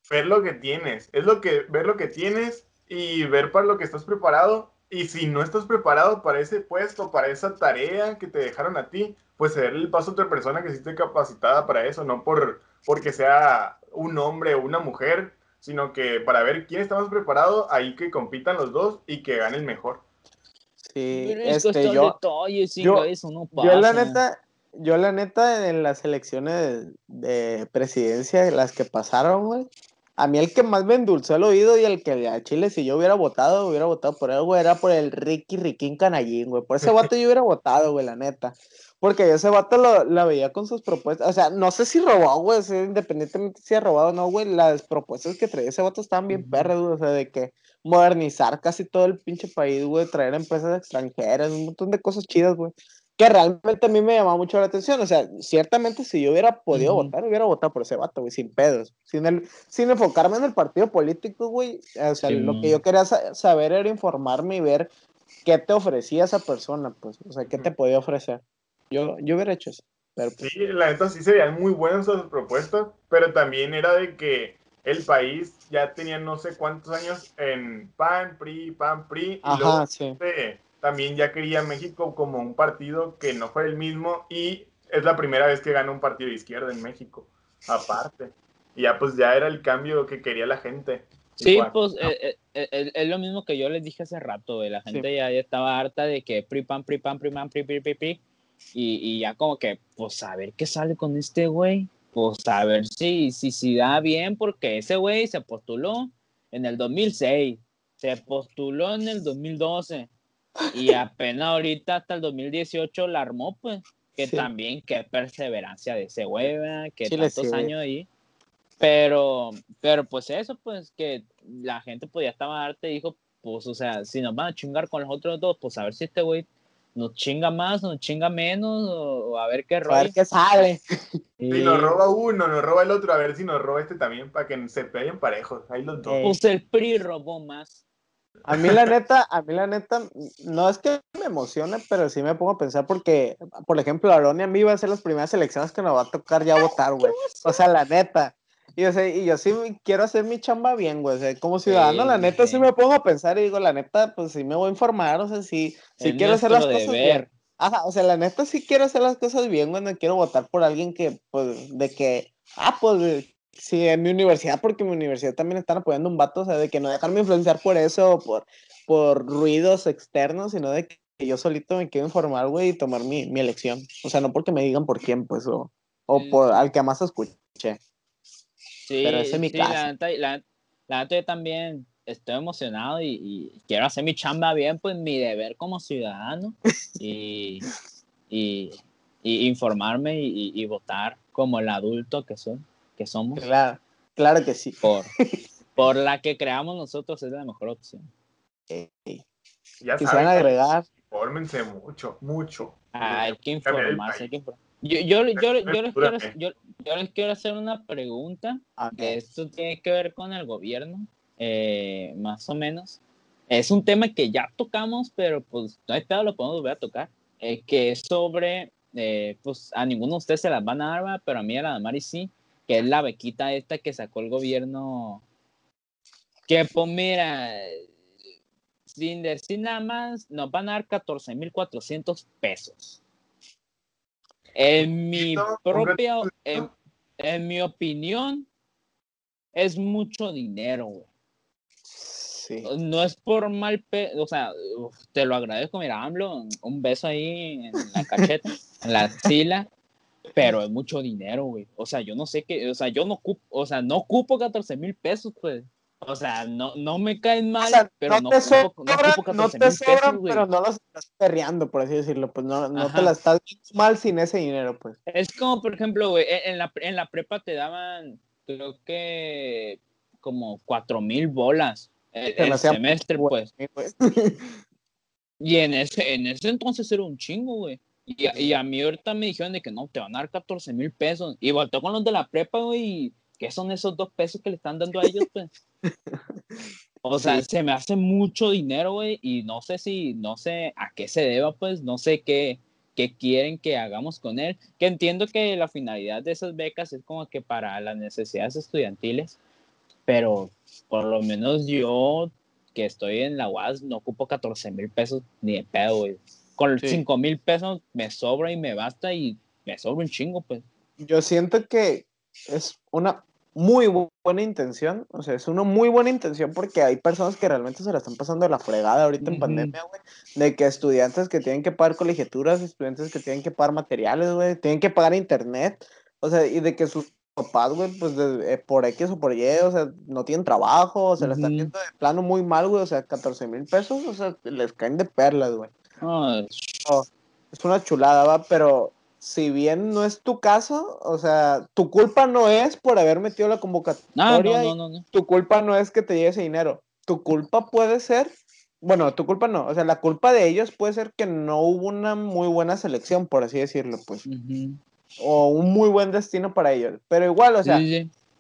Ver lo que tienes, es lo que, ver lo que tienes y ver para lo que estás preparado y si no estás preparado para ese puesto, para esa tarea que te dejaron a ti, pues cederle el paso a otra persona que sí esté capacitada para eso, no por porque sea un hombre o una mujer, sino que para ver quién está más preparado, ahí que compitan los dos y que gane el mejor. Sí, Pero es este, cuestión yo, de detalles, sí, yo- eso no yo la pasa. neta, yo la neta en las elecciones de presidencia, las que pasaron, güey, a mí el que más me endulzó el oído y el que a Chile si yo hubiera votado, hubiera votado por él, güey, era por el Ricky Riquín Canallín, güey. Por ese vato yo hubiera votado, güey, la neta. Porque yo ese vato lo, la veía con sus propuestas. O sea, no sé si robó, güey, sea, independientemente si ha robado o no, güey, las propuestas que traía ese vato estaban bien perras, güey. O sea, de que modernizar casi todo el pinche país, güey, traer empresas extranjeras, un montón de cosas chidas, güey. Que realmente a mí me llamaba mucho la atención. O sea, ciertamente si yo hubiera podido votar, hubiera votado por ese vato, güey, sin pedos. Sin, el, sin enfocarme en el partido político, güey. O sea, Sí, lo que yo quería sa- saber era informarme y ver qué te ofrecía esa persona, pues. O sea, qué te podía ofrecer. Yo, yo hubiera hecho eso. Pero, pues, Sí, la neta sí se veían muy buenas sus propuestas, pero también era de que el país ya tenía no sé cuántos años en PAN, PRI, PAN, PRI, y Ajá, luego sí. este, también ya quería México como un partido que no fue el mismo y es la primera vez que gana un partido de izquierda en México, aparte. Y ya pues ya era el cambio que quería la gente. Sí, Igual. pues eh, eh, eh, es lo mismo que yo les dije hace rato, güey. La gente ya, ya estaba harta de que pri, pan, pri, pan, pri, pan, pri, pri, pri, pri. Y, y ya como que, pues a ver qué sale con este güey. Pues a ver si, si, si da bien, porque ese güey se postuló en el 2006, se postuló en el 2012 y apenas ahorita hasta el 2018 la armó, pues. Que Sí. también, qué perseverancia de ese güey, ¿verdad? Que Chile, tantos sí. años ahí. Pero, pero pues eso, pues que la gente pues ya estaba harta y dijo, pues, o sea, si nos van a chingar con los otros dos, pues a ver si este güey nos chinga más, nos chinga menos, o, o a ver qué A rollo. ver qué sale. Si Y, nos roba uno, nos roba el otro, a ver si nos roba este también para que se peguen parejos. Ahí los dos. Pues el PRI robó más. A mí la neta, a mí la neta, no es que me emocione, pero sí me pongo a pensar porque, por ejemplo, Aroni a mí va a ser las primeras elecciones que nos va a tocar ya votar, güey. O sea, la neta. Y, o sea, y yo sí quiero hacer mi chamba bien, güey. O sea, como ciudadano, la Sí, neta, sí sí. me pongo a pensar y digo, la neta, pues sí me voy a informar, o sea, sí, sí quiero hacer las cosas deber. bien. Ajá, o sea, la neta sí quiero hacer las cosas bien, güey, no quiero votar por alguien que, pues, de que, ah, pues, sí, en mi universidad, porque en mi universidad también están apoyando un vato, o sea, de que no dejarme influenciar por eso o por, por ruidos externos, sino de que yo solito me quiero informar, güey, y tomar mi, mi elección. O sea, no porque me digan por quién, pues, o, o Sí, por al que más escuche. Sí, Pero ese es mi sí, caso. La neta, la, la neta yo también estoy emocionado y, y quiero hacer mi chamba bien, pues mi deber como ciudadano y, y, y informarme y- y votar como el adulto que soy, que somos, Claro, claro que sí. por, por la que creamos nosotros es la mejor opción. Eh, Ya Quisieran saben, agregar. infórmense mucho, mucho. Hay que informarse, hay que inform- Yo, yo, yo, yo les quiero, Cultúrame. yo, yo les quiero hacer una pregunta ah, que esto tiene que ver con el gobierno, eh, más o menos. Es un tema que ya tocamos, pero pues no hay pedo, lo podemos volver a tocar. eh, que es sobre, eh, pues a ninguno de ustedes se las van a dar, pero a mí a la Damari sí, que es la bequita esta que sacó el gobierno. Que pues mira, sin decir nada más, nos van a dar 14.400 pesos. En mi propia, en, en mi opinión, es mucho dinero, güey. Sí. No es por mal, pe o sea, uf, te lo agradezco, mira, AMLO, un beso ahí en la cacheta, en la sila, pero es mucho dinero, güey. O sea, yo no sé qué, o sea, yo no ocupo, o sea, no ocupo 14 mil pesos, pues. O sea, no, no me caen mal, O sea, pero no no, te ocupo, no ocupo no 14 te mil pesos, sobran, güey. pero no los estás perreando, por así decirlo. Pues no, no te Ajá. la estás mal sin ese dinero, pues. Es como, por ejemplo, güey, en en la, en la prepa te daban, creo que como 4 mil bolas el, me el hacía semestre, pues. Y en ese, en ese entonces era un chingo, güey. Y, a- y a mí ahorita me dijeron de que no, te van a dar 14 mil pesos. Y volteó con los de la prepa, güey. ¿Qué son esos dos pesos que le están dando a ellos, pues? O sea, Sí. se me hace mucho dinero, güey. Y no sé si, no sé a qué se deba, pues. No sé qué, qué quieren que hagamos con él. Que entiendo que la finalidad de esas becas es como que para las necesidades estudiantiles. Pero por lo menos yo que estoy en la UAS no ocupo 14 mil pesos ni de pedo, güey. Con Sí. 5 mil pesos me sobra y me basta y me sobra un chingo, pues. Yo siento que es una muy buena intención, o sea, es una muy buena intención porque hay personas que realmente se la están pasando de la fregada ahorita en pandemia, güey, de que estudiantes que tienen que pagar colegiaturas, estudiantes que tienen que pagar materiales, güey, tienen que pagar internet, o sea, y de que sus papás, güey, pues eh, por X o por Y, o sea, no tienen trabajo, o sea, la están viendo de plano muy mal, güey, o sea, 14 mil pesos, o sea, les caen de perlas, güey. Es una chulada, va, pero si bien no es tu caso, o sea, tu culpa no es por haber metido la convocatoria. No, no, no, tu culpa no es que te llegue ese dinero. Tu culpa puede ser, bueno, tu culpa no, o sea, la culpa de ellos puede ser que no hubo una muy buena selección, por así decirlo, pues o un muy buen destino para ellos. Pero igual, o sea,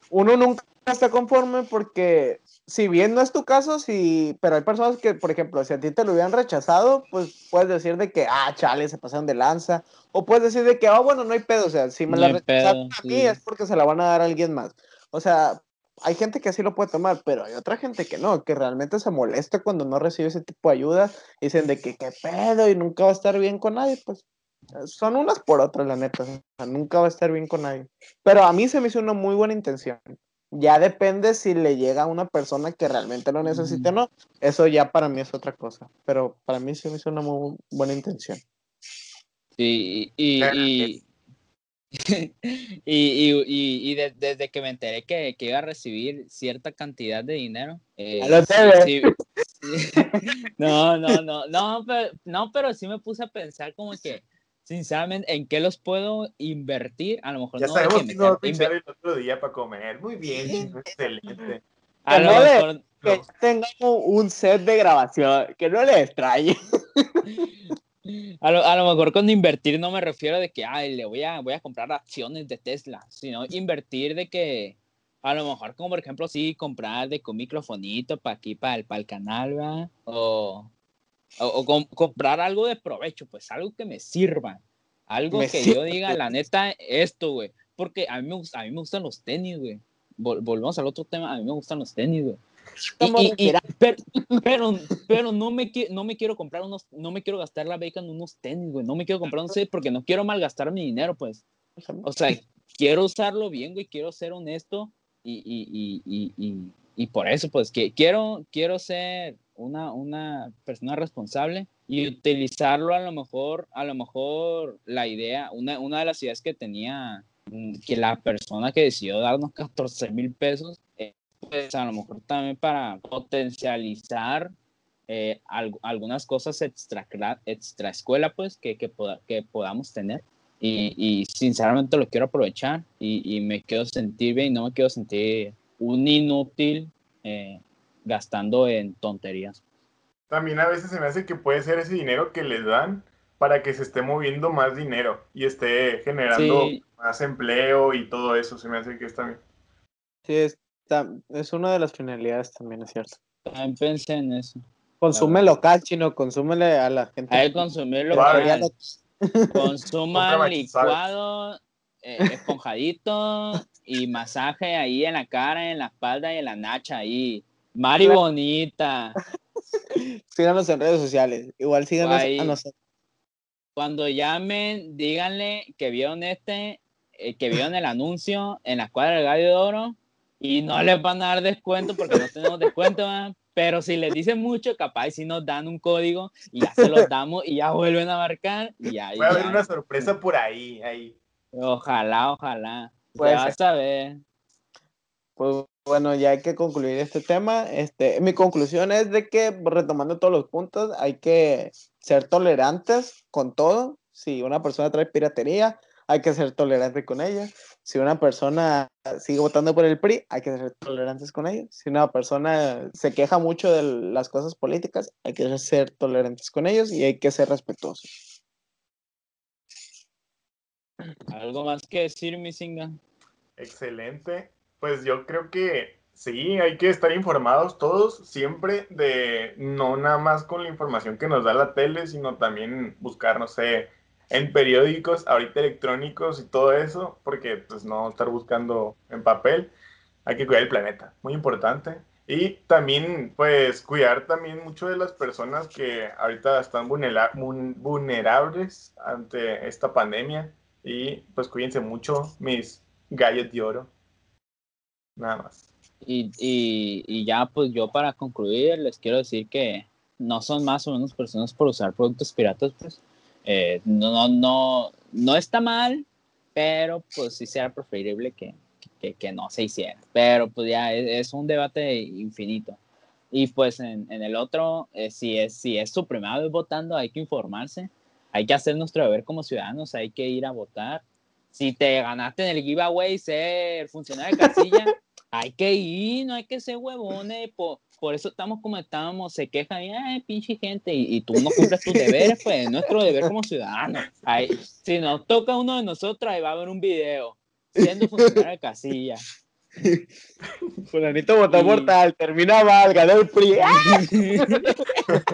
uno nunca está conforme porque si bien no es tu caso, sí, pero hay personas que, por ejemplo, si a ti te lo hubieran rechazado, pues puedes decir de que, ah, chale, se pasaron de lanza. O puedes decir de que, ah, bueno, no hay pedo. O sea, si me la rechazaron a mí es porque se la van a dar a alguien más. O sea, hay gente que así lo puede tomar, pero hay otra gente que no, que realmente se molesta cuando no recibe ese tipo de ayuda. Dicen de que, qué pedo, y nunca va a estar bien con nadie, pues son unas por otras, la neta. nunca va a estar bien con nadie. Pero a mí se me hizo una muy buena intención. Ya depende si le llega a una persona que realmente lo necesite o no. Eso ya para mí es otra cosa. Pero para mí se me hizo una muy buena intención. Sí, y, y, y, y, desde que me enteré que, que, iba a recibir cierta cantidad de dinero. Eh, no, no, no, no, pero, no, pero sí me puse a pensar como que sinceramente, ¿en qué los puedo invertir? A lo mejor ya sabemos que no pensar el otro día para comer. Muy bien, excelente. A lo mejor que tengamos un set de grabación, que no le extrañe. A lo, a lo, mejor con invertir no me refiero de que ay, le voy a, voy a comprar acciones de Tesla, sino invertir de que a lo mejor como por ejemplo sí comprar de con microfonito para aquí, para el, para el canal, ¿va? O, o, comprar algo de provecho, pues algo que me sirva. Algo que yo diga, la neta, esto, güey. Porque a mí, me, a mí me gustan los tenis, güey. volvemos al otro tema, a mí me gustan los tenis, güey. pero, pero, no, me, no me quiero comprar unos, no me quiero gastar la beca en unos tenis, güey. No me quiero comprar un set porque no quiero malgastar mi dinero, pues. O sea, quiero usarlo bien, güey. Quiero ser honesto y, y, y, y, y por eso, pues, que quiero, quiero ser una, una persona responsable y utilizarlo a lo mejor, a lo mejor la idea, una, una de las ideas que tenía mm, que la persona que decidió darnos 14 mil pesos, eh, pues a lo mejor también para potencializar eh, algunas cosas extra, extra escuela, pues, que, que, que podamos tener. Y, y, sinceramente lo quiero aprovechar y, y, me quiero sentir bien, no me quiero sentir un inútil eh, gastando en tonterías. También a veces se me hace que puede ser ese dinero que les dan para que se esté moviendo más dinero y esté generando más empleo y todo eso. Se me hace que está bien. Sí, está, es una de las finalidades también, es cierto. También pensé en eso. Consume local, chino, consúmele a la gente. Hay consumir local. Consuma licuado, eh, esponjadito y masaje ahí en la cara, en la espalda y en la nacha ahí. Mari bonita. síganos en redes sociales. Igual síganos a nosotros. Cuando llamen, díganle que vieron este, eh, que vieron el anuncio en la escuadra del Gallo de Oro y no les van a dar descuento porque no tenemos descuento, pero si les dicen mucho, capaz si nos dan un código y ya se los damos y ya vuelven a marcar y ya. Puede haber una sorpresa por ahí, ahí. Ojalá, ojalá. Pues vas a ver. Pues bueno, ya hay que concluir este tema. Este, mi conclusión es de que, retomando todos los puntos, hay que ser tolerantes con todo. Si una persona trae piratería, hay que ser tolerante con ella. Si una persona sigue votando por el PRI, hay que ser tolerantes con ella. Si una persona se queja mucho de las cosas políticas, hay que ser tolerantes con ellos y hay que ser respetuosos. ¿Algo más que decir, mi singa? Excelente. Pues yo creo que sí, hay que estar informados todos siempre de no nada más con la información que nos da la tele, sino también buscar, no sé, en periódicos, ahorita electrónicos y todo eso, porque pues no estar buscando en papel, hay que cuidar el planeta, muy importante. Y también, pues, cuidar también mucho de las personas que ahorita están vulnerables ante esta pandemia. Y pues cuídense mucho, mis gallos de oro. Nada más. Y, y, y ya, pues yo para concluir, les quiero decir que no son más o menos personas por usar productos piratas, pues eh, no, no, no, no está mal, pero pues sí sea preferible que, que, que no se hiciera. Pero pues ya es, es un debate infinito. Y pues en, en el otro, eh, si, es, si es su primera vez votando, hay que informarse, hay que hacer nuestro deber como ciudadanos, hay que ir a votar. Si te ganaste en el giveaway ser funcionario de casilla, hay que ir, no hay que ser huevones. Por, por eso estamos como estamos, se quejan, y, ay, pinche gente, y, y tú no cumples tus deberes, pues es nuestro deber como ciudadanos. Ahí, si nos toca uno de nosotros, ahí va a haber un video siendo funcionario de casilla. Fulanito votó Y- por tal, termina mal, ganó el PRI. ¡Ah!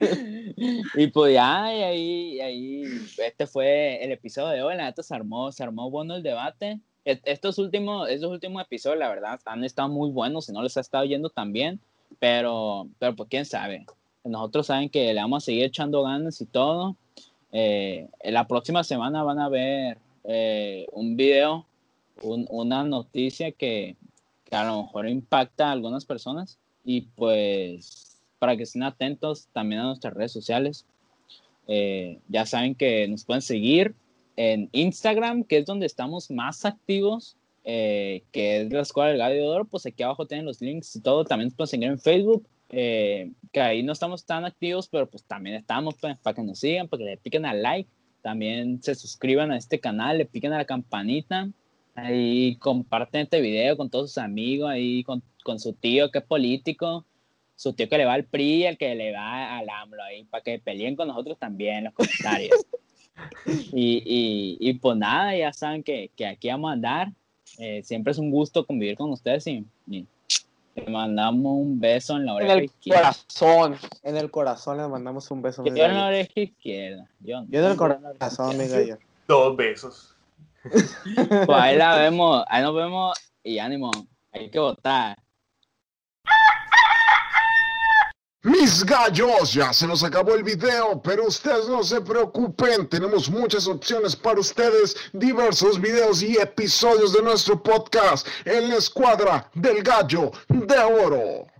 y pues ya, ahí, ahí, este fue el episodio de hoy, la neta se armó, se armó bueno el debate. Et- Estos últimos, estos últimos episodios, la verdad, han estado muy buenos, si no les ha estado yendo tan bien, pero, pero pues quién sabe. Nosotros saben que le vamos a seguir echando ganas y todo. Eh, la próxima semana van a ver eh, un video, un- una noticia que, que a lo mejor impacta a algunas personas y pues para que estén atentos también a nuestras redes sociales. Eh, ya saben que nos pueden seguir en Instagram, que es donde estamos más activos, eh, que es la Escuela del Gallo de Oro, pues aquí abajo tienen los links y todo. También nos pueden seguir en Facebook, eh, que ahí no estamos tan activos, pero pues también estamos pues, para que nos sigan, para que le piquen al like, también se suscriban a este canal, le piquen a la campanita, ahí comparten este video con todos sus amigos, ahí con, con su tío que es político, su tío que le va al PRI, el que le va al AMLO ahí, para que peleen con nosotros también en los comentarios. y, y, y pues nada, ya saben que, que aquí vamos a andar. Eh, siempre es un gusto convivir con ustedes y, y le mandamos un beso en la En oreja el izquierda. corazón, en el corazón le mandamos un beso. Yo en la oreja izquierda. Yo, Yo en el corazón, mi gallo. Dos besos. Pues ahí la vemos, ahí nos vemos y ánimo, hay que votar. Mis gallos, ya se nos acabó el video, pero ustedes no se preocupen, tenemos muchas opciones para ustedes, diversos videos y episodios de nuestro podcast en la escuadra del gallo de oro.